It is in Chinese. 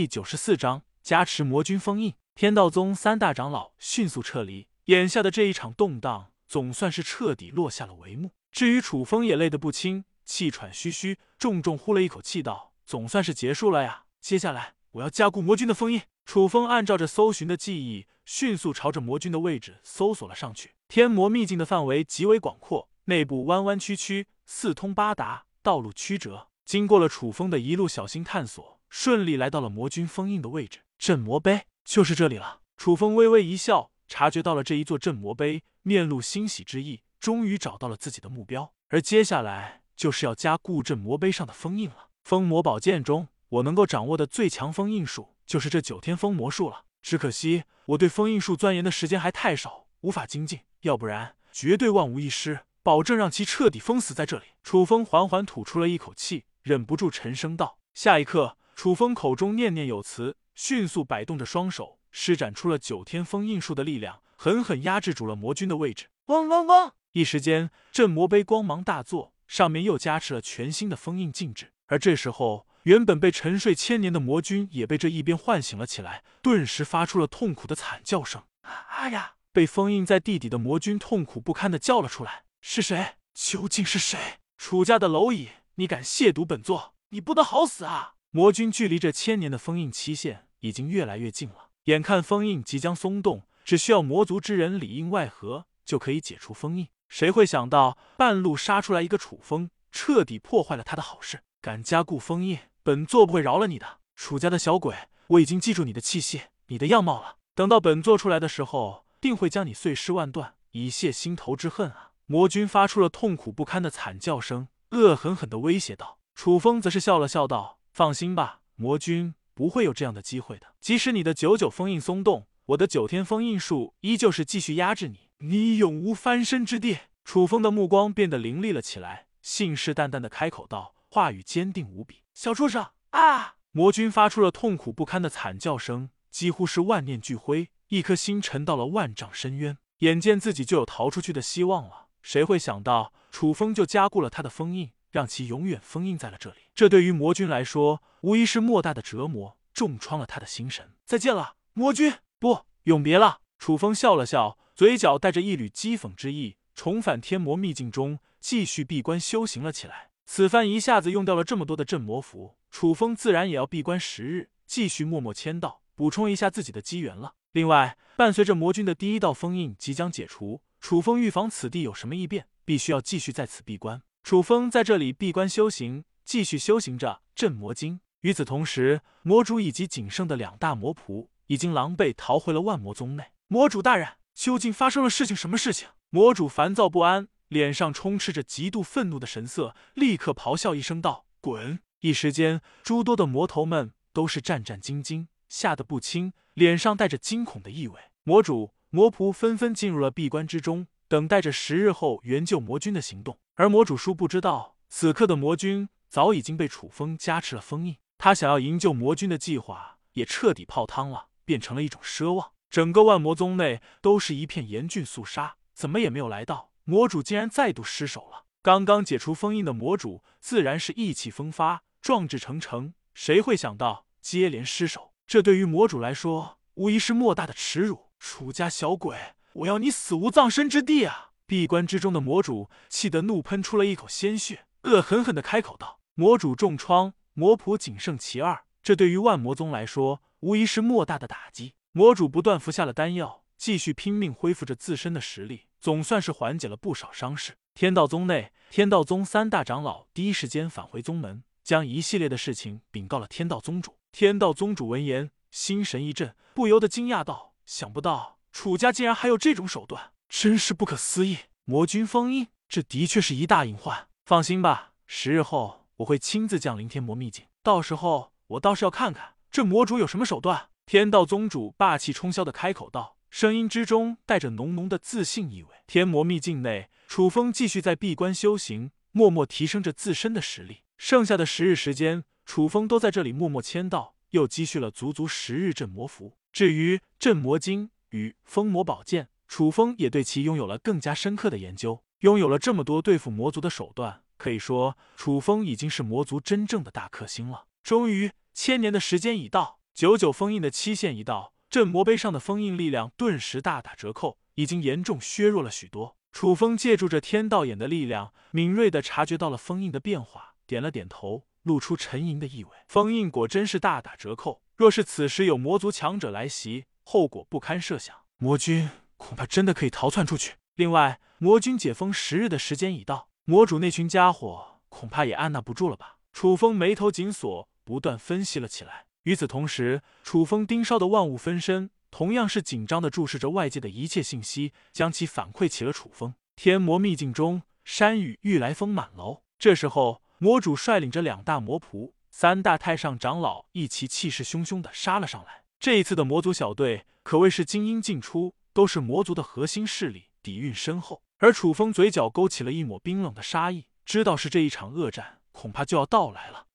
第九十四章加持魔君封印。天道宗三大长老迅速撤离，眼下的这一场动荡总算是彻底落下了帷幕。至于楚风也累得不轻，气喘吁吁，重重呼了一口气，道：“总算是结束了呀！接下来我要加固魔君的封印。”楚风按照着搜寻的记忆，迅速朝着魔君的位置搜索了上去。天魔秘境的范围极为广阔，内部弯弯曲曲，四通八达，道路曲折。经过了楚风的一路小心探索，顺利来到了魔君封印的位置。镇魔碑就是这里了。楚风微微一笑，察觉到了这一座镇魔碑，面露欣喜之意。终于找到了自己的目标，而接下来就是要加固镇魔碑上的封印了。封魔宝剑中，我能够掌握的最强封印术就是这九天封魔术了。只可惜我对封印术钻研的时间还太少，无法精进，要不然绝对万无一失，保证让其彻底封死在这里。楚风缓缓吐出了一口气，忍不住沉声道：“下一刻，楚风口中念念有词，迅速摆动着双手，施展出了九天封印术的力量，狠狠压制住了魔君的位置。”嗡嗡嗡！一时间，镇魔碑光芒大作，上面又加持了全新的封印禁制。而这时候，原本被沉睡千年的魔君也被这一边唤醒了起来，顿时发出了痛苦的惨叫声。啊呀！被封印在地底的魔君痛苦不堪的叫了出来：“是谁？究竟是谁？楚家的蝼蚁，你敢亵渎本座？你不得好死啊！”魔君距离这千年的封印期限已经越来越近了，眼看封印即将松动，只需要魔族之人里应外合，就可以解除封印。谁会想到半路杀出来一个楚风，彻底破坏了他的好事？敢加固封印，本座不会饶了你的！楚家的小鬼，我已经记住你的气息、你的样貌了。等到本座出来的时候，定会将你碎尸万段，以泄心头之恨啊！魔君发出了痛苦不堪的惨叫声，恶狠狠的威胁道。楚风则是笑了笑道：“放心吧，魔君不会有这样的机会的。即使你的九九封印松动，我的九天封印术依旧是继续压制你。”你永无翻身之地。楚风的目光变得凌厉了起来，信誓旦旦的开口道，话语坚定无比。小畜生啊！魔君发出了痛苦不堪的惨叫声，几乎是万念俱灰，一颗心沉到了万丈深渊。眼见自己就有逃出去的希望了，谁会想到楚风就加固了他的封印，让其永远封印在了这里。这对于魔君来说，无疑是莫大的折磨，重创了他的心神。再见了，魔君！不，永别了。楚风笑了笑。嘴角带着一缕讥讽之意，重返天魔秘境中，继续闭关修行了起来。此番一下子用掉了这么多的镇魔符，楚风自然也要闭关十日，继续默默签到，补充一下自己的机缘了。另外，伴随着魔君的第一道封印即将解除，楚风预防此地有什么异变，必须要继续在此闭关。楚风在这里闭关修行，继续修行着镇魔经。与此同时，魔主以及仅剩的两大魔仆已经狼狈逃回了万魔宗内。魔主大人。究竟发生了事情？什么事情？魔主烦躁不安，脸上充斥着极度愤怒的神色，立刻咆哮一声道：“滚！”一时间，诸多的魔头们都是战战兢兢，吓得不轻，脸上带着惊恐的意味。魔主、魔仆纷纷进入了闭关之中，等待着十日后援救魔君的行动。而魔主叔不知道，此刻的魔君早已经被楚风加持了封印，他想要营救魔君的计划也彻底泡汤了，变成了一种奢望。整个万魔宗内都是一片严峻肃杀，怎么也没有来到，魔主竟然再度失手了。刚刚解除封印的魔主自然是意气风发、壮志成城，谁会想到接连失手？这对于魔主来说，无疑是莫大的耻辱。楚家小鬼，我要你死无葬身之地啊！闭关之中的魔主气得怒喷出了一口鲜血，恶狠狠的开口道：“魔主重创，魔仆仅剩其二，这对于万魔宗来说，无疑是莫大的打击。”魔主不断服下了丹药，继续拼命恢复着自身的实力，总算是缓解了不少伤势。天道宗内，天道宗三大长老第一时间返回宗门，将一系列的事情禀告了天道宗主。天道宗主闻言，心神一震，不由得惊讶道：“想不到楚家竟然还有这种手段，真是不可思议！魔君封印，这的确是一大隐患。放心吧，十日后我会亲自降临天魔秘境，到时候我倒是要看看这魔主有什么手段。”天道宗主霸气冲霄的开口道，声音之中带着浓浓的自信意味。天魔秘境内，楚风继续在闭关修行，默默提升着自身的实力。剩下的十日时间，楚风都在这里默默签到，又积蓄了足足十日镇魔符。至于镇魔经与封魔宝剑，楚风也对其拥有了更加深刻的研究。拥有了这么多对付魔族的手段，可以说楚风已经是魔族真正的大克星了。终于，千年的时间已到。九九封印的期限一到，镇魔碑上的封印力量顿时大打折扣，已经严重削弱了许多。楚风借助着天道眼的力量，敏锐的察觉到了封印的变化，点了点头，露出沉吟的意味。封印果真是大打折扣，若是此时有魔族强者来袭，后果不堪设想。魔君恐怕真的可以逃窜出去。另外，魔君解封十日的时间已到，魔主那群家伙恐怕也按捺不住了吧？楚风眉头紧锁，不断分析了起来。与此同时，楚风盯梢的万物分身。同样是紧张的注视着外界的一切信息，将其反馈起了楚风。天魔秘境中，山雨欲来风满楼。这时候，魔主率领着两大魔仆、三大太上长老一齐气势汹汹的杀了上来。这一次的魔族小队可谓是精英进出，都是魔族的核心势力，底蕴深厚。而楚风嘴角勾起了一抹冰冷的杀意，知道是这一场恶战恐怕就要到来了。